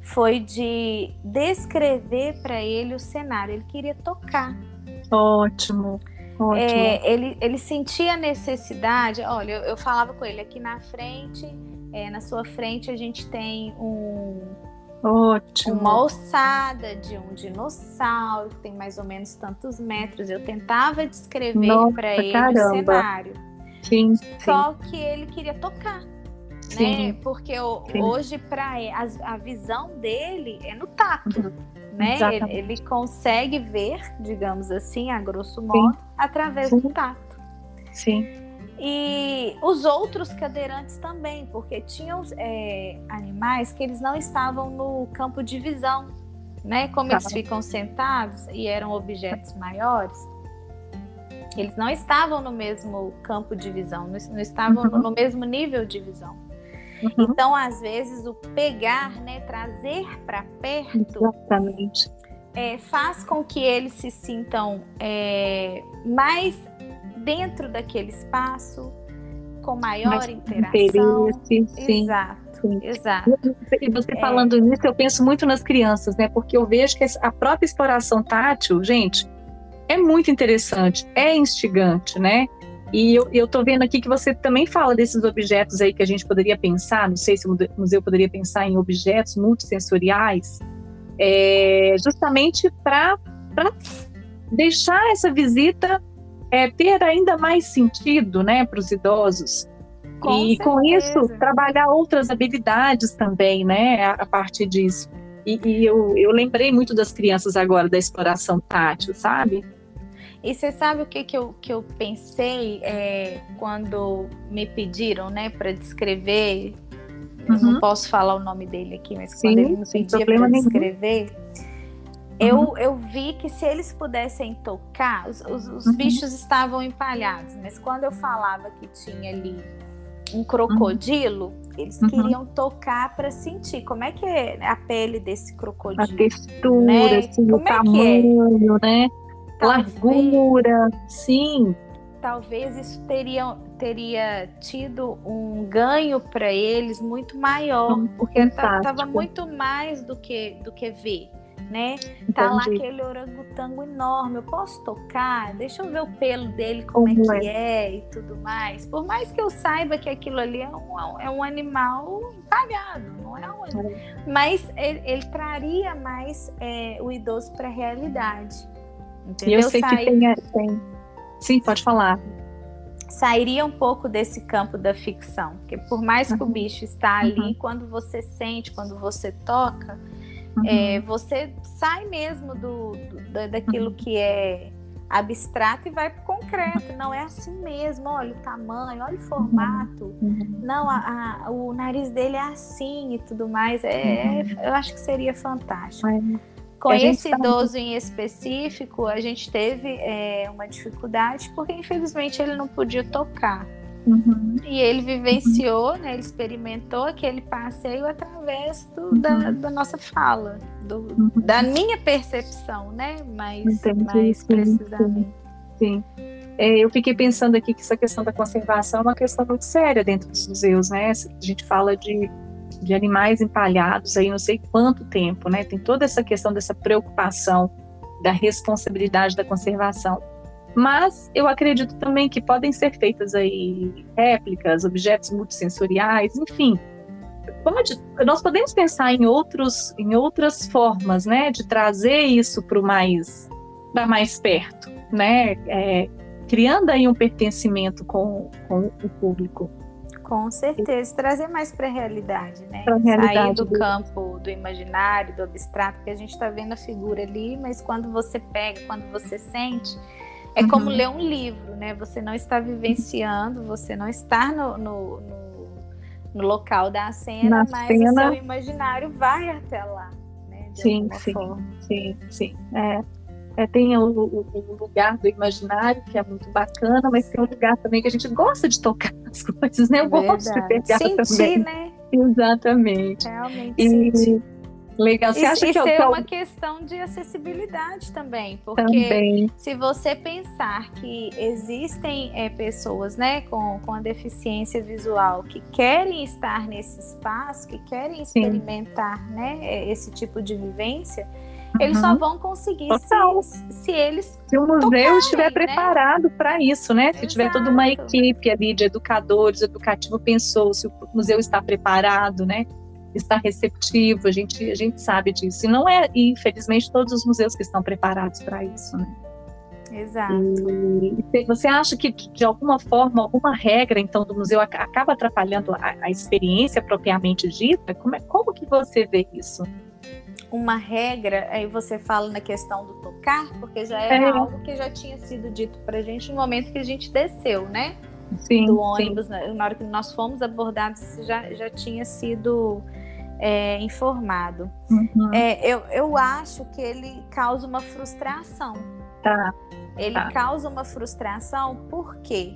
foi de descrever para ele o cenário. Ele queria tocar. Ótimo. Ótimo. É, ele, ele sentia a necessidade. Olha, eu, eu falava com ele aqui na frente, é, na sua frente a gente tem um, Ótimo. uma ossada de um dinossauro que tem mais ou menos tantos metros. Eu tentava descrever para ele caramba. o cenário. Sim, Só sim. que ele queria tocar. Sim. Né? Porque hoje para a, a visão dele é no tato. Uhum né? Ele, ele, consegue ver, digamos assim, a grosso modo, através do tato. Sim. E os outros cadeirantes também, porque tinham é, animais que eles não estavam no campo de visão, né? Como eles ficam sentados e eram objetos maiores, eles não estavam no mesmo campo de visão, não, estavam uhum. no mesmo nível de visão. Uhum. Então, às vezes, o pegar, né, trazer para perto, Exatamente. É, faz com que eles se sintam é, mais dentro daquele espaço, com maior mais interação. Interesse, sim. Exato. Sim. Exato. E você é. falando nisso, eu penso muito nas crianças, né? Porque eu vejo que a própria exploração tátil, gente, é muito interessante, é instigante, né? E eu, estou vendo aqui que você também fala desses objetos aí que a gente poderia pensar, não sei se o museu poderia pensar em objetos multissensoriais, é, justamente para deixar essa visita é, ter ainda mais sentido né, para os idosos. Com e certeza. com isso, trabalhar outras habilidades também, né, a, a partir disso. E, e eu, eu lembrei muito das crianças agora da exploração tátil, sabe? E você sabe o que, que, eu, que eu pensei é, quando me pediram, né, para descrever? Uhum. não posso falar o nome dele aqui, mas Sim, quando ele me pedia para descrever, eu, uhum. eu vi que se eles pudessem tocar, os, os, os uhum. bichos estavam empalhados, mas quando eu falava que tinha ali um crocodilo, uhum. eles queriam tocar para sentir como é que é a pele desse crocodilo. A textura, né? assim, como o é, é? tamanho, é? né? largura, sim. Talvez isso teria, teria tido um ganho para eles muito maior, porque estava muito mais do que, do que ver. Né? Tá lá aquele orangotango enorme. Eu posso tocar? Deixa eu ver o pelo dele, como, é que é? é? e tudo mais. Por mais que eu saiba que aquilo ali é um, é um animal empalhado, não é um animal. É. Mas ele, ele traria mais é, o idoso para a realidade. Entendeu? E eu sei Sai... que tem, tem. Sim, pode falar. Sairia um pouco desse campo da ficção, porque por mais que uhum. o bicho está ali, uhum. quando você sente, quando você toca, uhum. é, você sai mesmo do, do daquilo uhum. que é abstrato e vai para o concreto. Não é assim mesmo. Olha o tamanho, olha o formato. Uhum. Não, a, a, o nariz dele é assim e tudo mais. É, uhum. eu acho que seria fantástico. Com esse idoso em específico, a gente teve é, uma dificuldade porque infelizmente ele não podia tocar. Uhum. E ele vivenciou, né, ele experimentou aquele passeio através do, da, da, nossa fala, do, uhum. da minha percepção, né? Mais, mais precisamente. Sim. É, eu fiquei pensando aqui que essa questão da conservação é uma questão muito séria dentro dos museus, né? A gente fala de de animais empalhados aí não sei quanto tempo, né? Tem toda essa questão dessa preocupação da responsabilidade da conservação. Mas eu acredito também que podem ser feitas aí réplicas, objetos multissensoriais, enfim, pode, nós podemos pensar em outros, em outras formas, né, de trazer isso para mais, para mais perto, né, é, criando aí um pertencimento com, com o público. Com certeza, trazer mais para a realidade, né? realidade Sair do, do campo do imaginário, do abstrato, que a gente está vendo a figura ali, mas quando você pega, quando você sente, é uhum. como ler um livro, né? Você não está vivenciando, você não está no, no, no, no local da cena, Na mas cena... o seu imaginário vai até lá, né? sim, sim, sim, sim. É. É, tem o, o, o, lugar do imaginário, que é muito bacana, mas tem um lugar também que a gente gosta de tocar as coisas, né? Eu Verdade. gosto de pegar Sentir, também. né? Exatamente. Realmente. E, Legal. Você acha isso que é, é uma questão de acessibilidade também, porque também. se você pensar que existem é, pessoas, né, com, com a deficiência visual que querem estar nesse espaço, que querem experimentar, Sim. né, é, esse tipo de vivência, uhum. eles só vão conseguir se, se, eles se o museu tocarem, estiver né? preparado para isso, né? Se Exato. tiver toda uma equipe ali de educadores, educativo pensou, se o museu está preparado, né? Está receptivo, a gente, a gente sabe disso. E não é, infelizmente, todos os museus que estão preparados para isso, né? Exato. E, você acha que, de alguma forma, alguma regra, então, do museu acaba atrapalhando a, a experiência propriamente dita? Como, é, como que você vê isso? Uma regra, aí você fala na questão do tocar, porque já era é. algo que já tinha sido dito para a gente no momento que a gente desceu, né? Sim, do ônibus, sim. Né? na hora que nós fomos abordados, já, já tinha sido é, informado. Uhum. É, eu, eu acho que ele causa uma frustração. Tá. Ele tá. causa uma frustração por quê?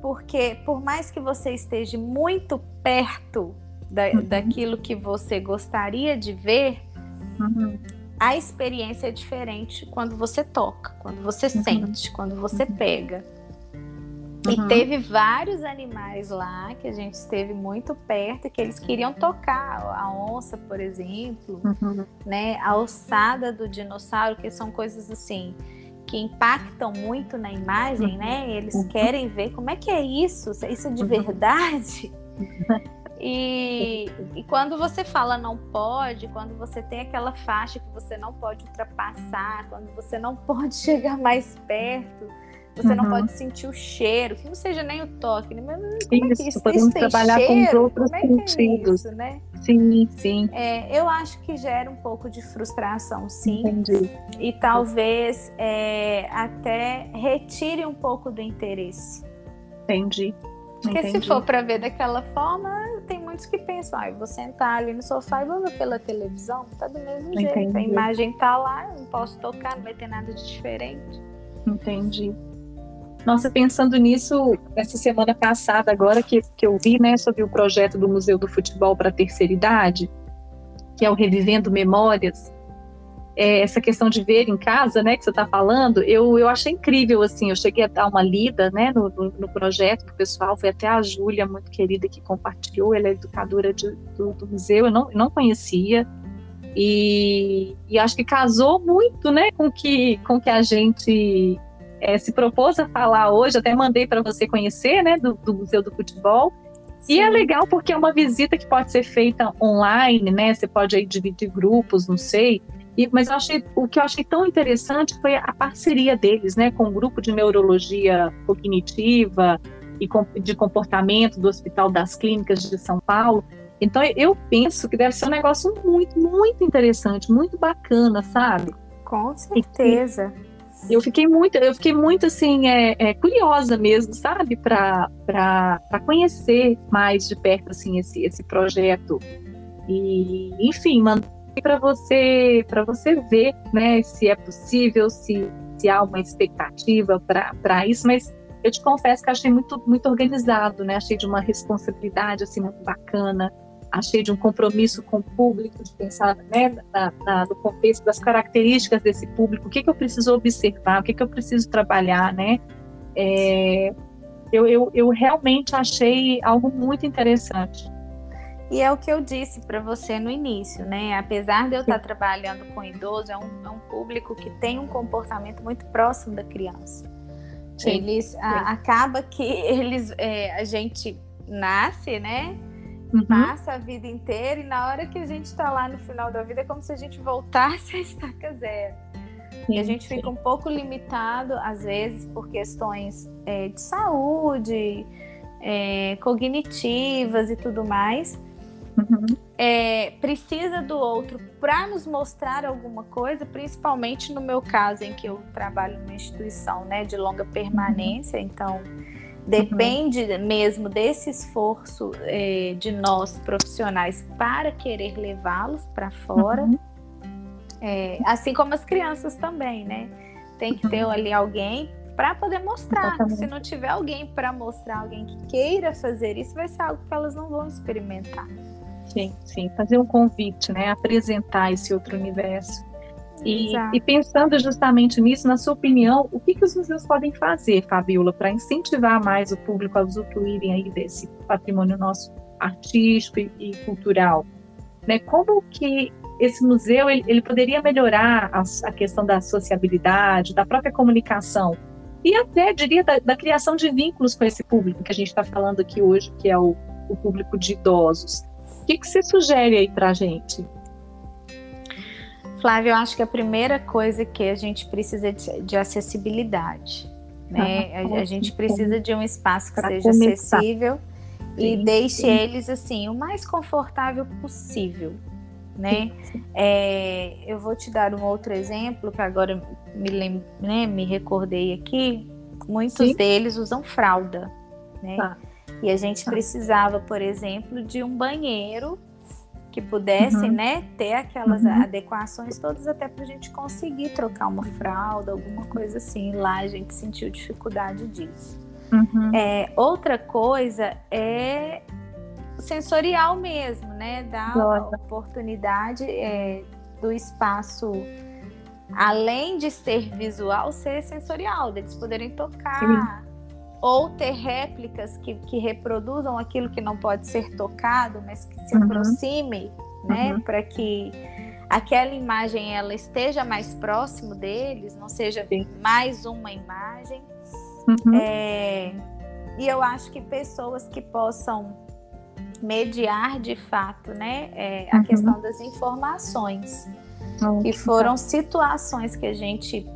Porque por mais que você esteja muito perto da, uhum. daquilo que você gostaria de ver, uhum. a experiência é diferente quando você toca, quando você uhum. sente, quando você uhum. pega. Uhum. E teve vários animais lá que a gente esteve muito perto e que eles queriam tocar a onça, por exemplo, uhum. né? A ossada do dinossauro, que são coisas assim que impactam muito na imagem, né? uhum. Eles uhum. querem ver como é que é isso, isso é de uhum. verdade. E, e, quando você fala não pode, quando você tem aquela faixa que você não pode ultrapassar, quando você não pode chegar mais perto, você uhum. não pode sentir o cheiro, que não seja nem o toque, né? Mas como isso, é que isso? podemos isso trabalhar cheiro? com os outros é sentidos. É isso, né? Sim, sim. É, eu acho que gera um pouco de frustração, sim. Entendi. E talvez é, até retire um pouco do interesse. Entendi. Porque Entendi. se for para ver daquela forma, tem muitos que pensam, ah, eu vou sentar ali no sofá e vou ver pela televisão, tá do mesmo Entendi. jeito. A imagem tá lá, eu não posso tocar, não vai ter nada de diferente. Entendi. Nossa, pensando nisso, essa semana passada, agora que, que eu vi né, sobre o projeto do Museu do Futebol para a Terceira Idade, que é o Revivendo Memórias, é, essa questão de ver em casa, né, que você está falando, eu, eu achei incrível, assim, eu cheguei a dar uma lida, né, no, no, no projeto o pessoal, foi até a Júlia, muito querida, que compartilhou, ela é educadora de, do, do, museu, eu não, não conhecia, e, e acho que casou muito, né, com que, com que a gente é, se propôs a falar hoje, até mandei para você conhecer, né, do, do, Museu do Futebol. Sim. E é legal porque é uma visita que pode ser feita online, né? Você pode aí dividir grupos, não sei. E, mas eu achei, o que eu achei tão interessante foi a parceria deles, né, com o grupo de neurologia cognitiva e com, de comportamento do Hospital das Clínicas de São Paulo. Então eu penso que deve ser um negócio muito, muito interessante, muito bacana, sabe? Com certeza. E, eu fiquei muito, eu fiquei muito assim, é, é curiosa mesmo, sabe, para conhecer mais de perto assim esse, esse projeto. E, enfim, mandei para você para você ver, né, se é possível, se, se há uma expectativa para isso, mas eu te confesso que achei muito muito organizado, né? Achei de uma responsabilidade assim muito bacana achei de um compromisso com o público, de pensar né, na, na, no contexto das características desse público, o que, que eu preciso observar, o que, que eu preciso trabalhar, né? É, eu, eu, eu realmente achei algo muito interessante. E é o que eu disse para você no início, né? Apesar de eu estar trabalhando com idoso, é um, é um público que tem um comportamento muito próximo da criança. Sim, eles. A, acaba que eles é, a gente nasce, né? Uhum. Passa a vida inteira e na hora que a gente está lá no final da vida é como se a gente voltasse a estaca zero. Sim, e a gente sim. fica um pouco limitado, às vezes, por questões é, de saúde, é, cognitivas e tudo mais. Uhum. É, precisa do outro para nos mostrar alguma coisa, principalmente no meu caso, em que eu trabalho numa instituição né, de longa permanência, uhum. então depende uhum. mesmo desse esforço é, de nós profissionais para querer levá-los para fora, uhum. é, assim como as crianças também, né? Tem que ter uhum. ali alguém para poder mostrar. Exatamente. Se não tiver alguém para mostrar, alguém que queira fazer isso, vai ser algo que elas não vão experimentar. Sim, sim, fazer um convite, né? Apresentar esse outro universo. E, e, pensando justamente nisso, na sua opinião, o que, que os museus podem fazer, Fabiola, para incentivar mais o público a usufruírem aí desse patrimônio nosso artístico e, e cultural? Né? Como que esse museu ele, ele poderia melhorar a, a, questão da sociabilidade, da própria comunicação e até, diria, da, da criação de vínculos com esse público que a gente está falando aqui hoje, que é o, o público de idosos. O que, que você sugere aí para a gente? Flávio, eu acho que a primeira coisa que a gente precisa de, de acessibilidade. Né? Ah, a, a, gente precisa de um espaço que seja começar. acessível sim, e deixe sim. eles assim o mais confortável possível. Né? É, eu vou te dar um outro exemplo que agora me, lem né, me recordei aqui. Muitos sim. deles usam fralda, né? Ah. E a gente tá. precisava, por exemplo, de um banheiro que pudesse, uhum. né, ter aquelas uhum. adequações todas até para a gente conseguir trocar uma fralda, alguma coisa assim. Lá a gente sentiu dificuldade disso. Uhum. É, outra coisa é sensorial mesmo, né? Dar a oportunidade é, do espaço, além de ser visual, ser sensorial, deles poderem tocar. Sim ou ter réplicas que, que reproduzam aquilo que não pode ser tocado, mas que se uhum. aproxime, né, uhum. para que aquela imagem ela esteja mais próximo deles, não seja Sim. mais uma imagem. Uhum. É, e eu acho que pessoas que possam mediar de fato, né, é, a uhum. questão das informações, que foram situações que a gente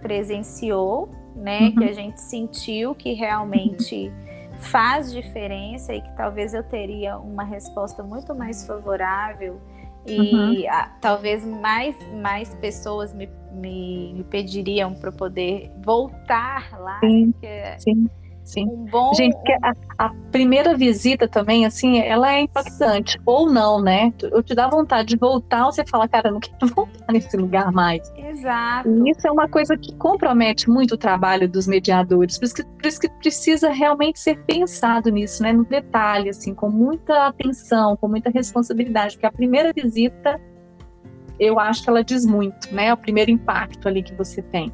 presenciou né? Uhum. Que a gente sentiu que realmente faz diferença e que talvez eu teria uma resposta muito mais favorável e uhum. a, talvez mais, mais pessoas me, me, me pediriam para poder voltar lá. Sim, porque, sim. Sim. Um bom... Gente, a, a, primeira visita também, assim, ela é impactante. Ou não, né? Eu te dá vontade de voltar, você fala, cara, não quero voltar nesse lugar mais. Exato. E isso é uma coisa que compromete muito o trabalho dos mediadores. Por isso, que, por isso que precisa realmente ser pensado nisso, né? No detalhe, assim, com muita atenção, com muita responsabilidade. Porque a primeira visita, eu acho que ela diz muito, né? O primeiro impacto ali que você tem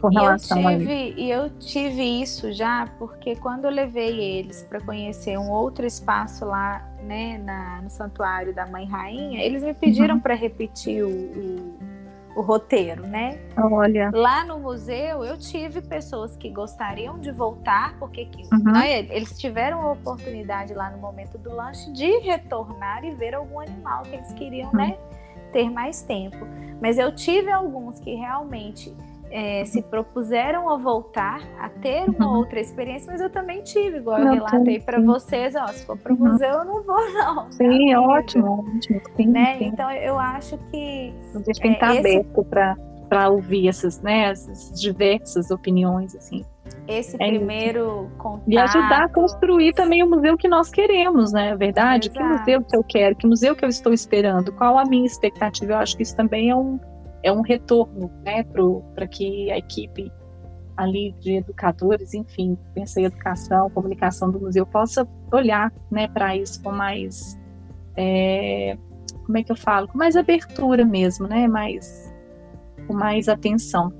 com relação e eu tive, a E eu tive isso já, porque quando eu levei eles para conhecer um outro espaço lá, né, na, no Santuário da Mãe Rainha, eles me pediram uhum. para repetir o, o, o, roteiro, né? Olha. Lá no museu, eu tive pessoas que gostariam de voltar, porque uhum. né, eles tiveram a oportunidade lá no momento do lanche de retornar e ver algum animal que eles queriam, uhum. né? Ter mais tempo. Mas eu tive alguns que realmente é, se propuseram a voltar a ter uma uhum. outra experiência, mas eu também tive, igual eu relatei para vocês, ó, se for para o uhum. museu eu não vou não. Sim, é ótimo, ótimo. Sim, né? sim. Então eu acho que a gente tem que estar aberto para para ouvir essas, né, essas diversas opiniões assim. Esse é primeiro isso. contato e ajudar a construir também o museu que nós queremos, né? É verdade? Exato. Que museu que eu quero? Que museu que eu estou esperando? Qual a minha expectativa? Eu acho que isso também é um é um retorno né, para que a equipe ali de educadores, enfim, pensa em educação, comunicação do museu, possa olhar né, para isso com mais, é, como é que eu falo, com mais abertura mesmo, né, mais, com mais atenção.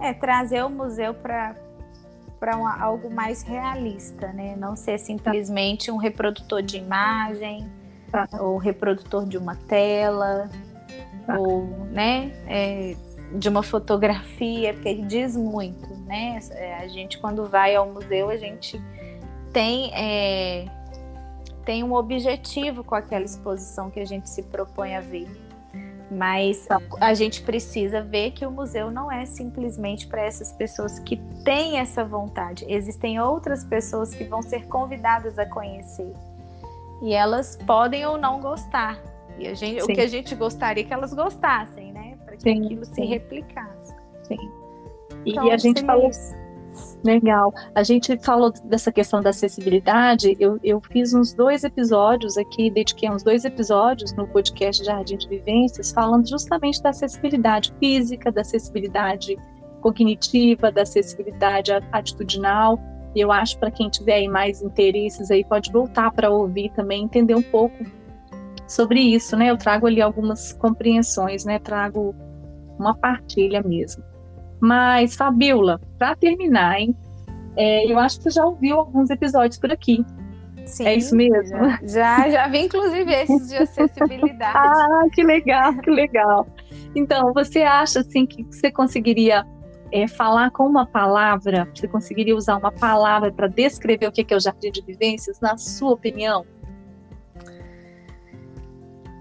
É, trazer o museu para para algo mais realista, né? Não ser simplesmente um reprodutor de imagem tá. ou reprodutor de uma tela, ou né, é, de uma fotografia, porque diz muito, né? É, a gente quando vai ao museu a gente tem é, tem um objetivo com aquela exposição que a gente se propõe a ver. Mas a gente precisa ver que o museu não é simplesmente para essas pessoas que têm essa vontade. Existem outras pessoas que vão ser convidadas a conhecer. E elas podem ou não gostar. E a gente, o que a gente gostaria que elas gostassem, né? Para que sim, aquilo se replicasse. Sim. E então, a gente falou. Isso. Legal. A gente falou dessa questão da acessibilidade. Eu, eu fiz uns dois episódios aqui, dediquei uns dois episódios no podcast Jardim de Vivências, falando justamente da acessibilidade física, da acessibilidade cognitiva, da acessibilidade atitudinal. E eu acho para quem tiver aí mais interesses aí pode voltar para ouvir também, entender um pouco sobre isso, né? Eu trago ali algumas compreensões, né? Trago uma partilha mesmo. Mas, Fabiola, para terminar, hein? É, eu acho que você já ouviu alguns episódios por aqui. Sim, é isso mesmo? Já, já, já vi inclusive esses de acessibilidade. ah, que legal, que legal. Então, você acha assim que você conseguiria é, falar com uma palavra, você conseguiria usar uma palavra para descrever o que é o Jardim de Vivências, na sua opinião?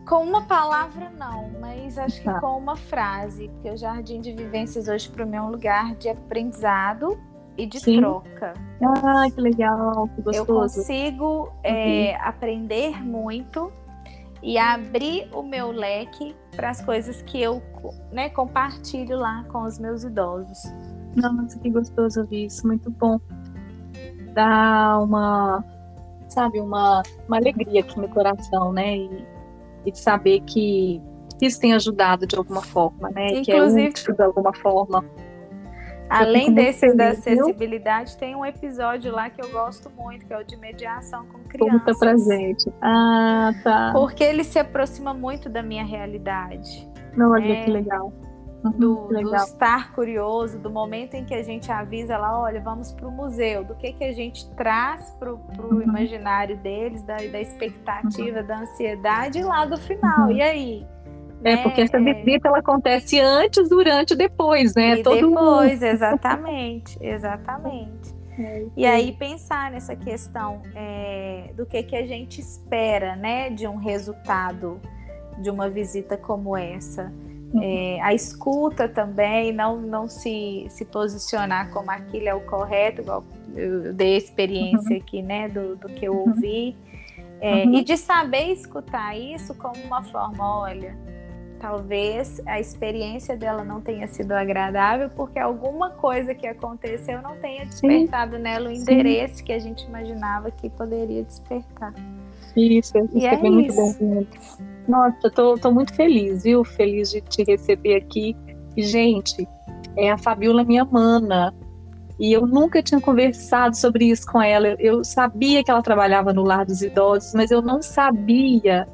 Com uma palavra, não, mas acho que tá. com uma frase, porque o Jardim de Vivências hoje para mim é um lugar de aprendizado e de Sim. troca. Ah, que legal, que gostoso. Eu consigo é, uhum. aprender muito e abrir o meu leque para as coisas que eu né, compartilho lá com os meus idosos. Nossa, que gostoso ouvir isso, muito bom. Dá uma, sabe, uma, uma alegria aqui no coração, né? E e de saber que isso tem ajudado de alguma forma, né? Inclusive, que é útil de alguma forma. Além desses da acessibilidade, tem um episódio lá que eu gosto muito, que é o de mediação com crianças. Conta pra gente. Ah, tá. Porque ele se aproxima muito da minha realidade. Não, olha é, que legal do, do, estar curioso, do momento em que a gente avisa lá, olha, vamos para o museu, do que, que a gente traz para o uhum. imaginário deles, da, da expectativa, uhum. da ansiedade, e lá do final. Uhum. E aí? É, né? porque essa visita ela acontece antes, durante e depois, né? E Todo depois, mundo. exatamente, exatamente. É, e aí pensar nessa questão é, do que, que a gente espera, né, de um resultado de uma visita como essa. É, a escuta também, não, não se, se posicionar como aquilo é o correto, igual eu dei a experiência uhum. aqui, né, do, do que eu uhum. ouvi. É, uhum. E de saber escutar isso como uma forma, olha, talvez a experiência dela não tenha sido agradável porque alguma coisa que aconteceu não tenha despertado Sim. nela o interesse Sim. que a gente imaginava que poderia despertar. Isso, isso e é, é muito bom. Nossa, tô, tô muito feliz, viu? Feliz de te receber aqui. Gente, é a Fabiola minha mana. E eu nunca tinha conversado sobre isso com ela. Eu sabia que ela trabalhava no Lar dos Idosos, mas eu não sabia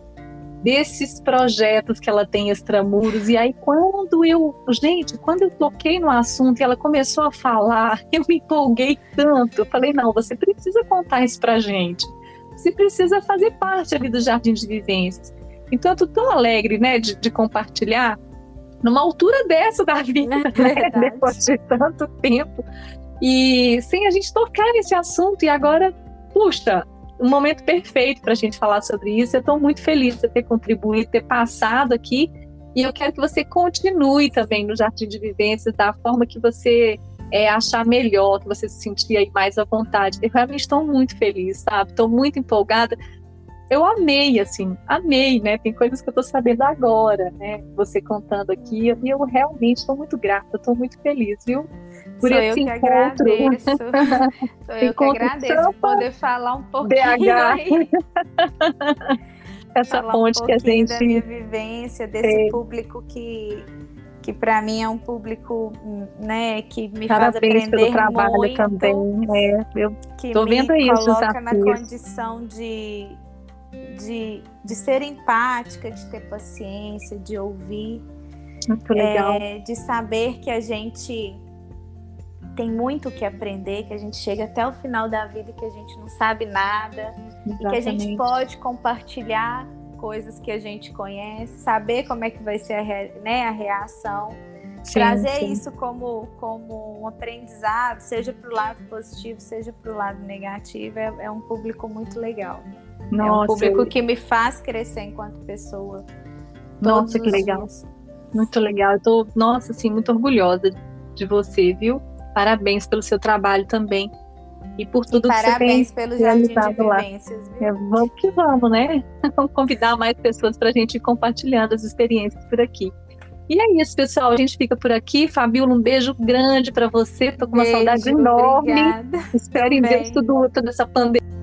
desses projetos que ela tem extramuros. E aí, quando eu, gente, quando eu toquei no assunto e ela começou a falar, eu me empolguei tanto. Eu falei: não, você precisa contar isso pra gente. Você precisa fazer parte ali do Jardim de Vivências. Então, eu tão alegre, né, de, de compartilhar numa altura dessa da vida, é né, depois de tanto tempo, e sem a gente tocar nesse assunto. E agora, puxa, um momento perfeito para a gente falar sobre isso. Eu estou muito feliz de ter contribuído, ter passado aqui. E eu quero que você continue também no Jardim de Vivências da forma que você é, achar melhor, que você se sentir aí mais à vontade. Eu realmente estou muito feliz, sabe? Estou muito empolgada eu amei, assim, amei, né? Tem coisas que eu tô sabendo agora, né? Você contando aqui, e eu realmente estou muito grata, estou muito feliz, viu? Por Sou esse eu que encontro. agradeço. Sou eu que agradeço poder falar um pouquinho BH. Essa falar ponte um que a gente da minha vivência desse é. público que que para mim é um público, né, que me Parabéns faz aprender pelo trabalho muito, também. É, eu que tô vendo me isso, coloca na condição de de, de ser empática, de ter paciência, de ouvir. Muito legal. É, de saber que a gente tem muito o que aprender, que a gente chega até o final da vida e que a gente não sabe nada, Exatamente. e que a gente pode compartilhar coisas que a gente conhece, saber como é que vai ser a, né, a reação, sim, trazer sim. isso como, como um aprendizado, seja para o lado positivo, seja para o lado negativo, é, é um público muito legal. Nossa, é um público que me faz crescer enquanto pessoa. Nossa, que legal. Dias. Muito legal. Eu tô, nossa, assim, muito orgulhosa de você, viu? Parabéns pelo seu trabalho também. E por tudo e que você tem pelo realizado lá. É, vamos que vamos, né? Vamos convidar mais pessoas para a gente ir compartilhando as experiências por aqui. E é isso, pessoal. A gente fica por aqui. Fabiola, um beijo grande para você. Tô com uma beijo, saudade enorme. Obrigada. Espero em Deus tudo, toda essa pandemia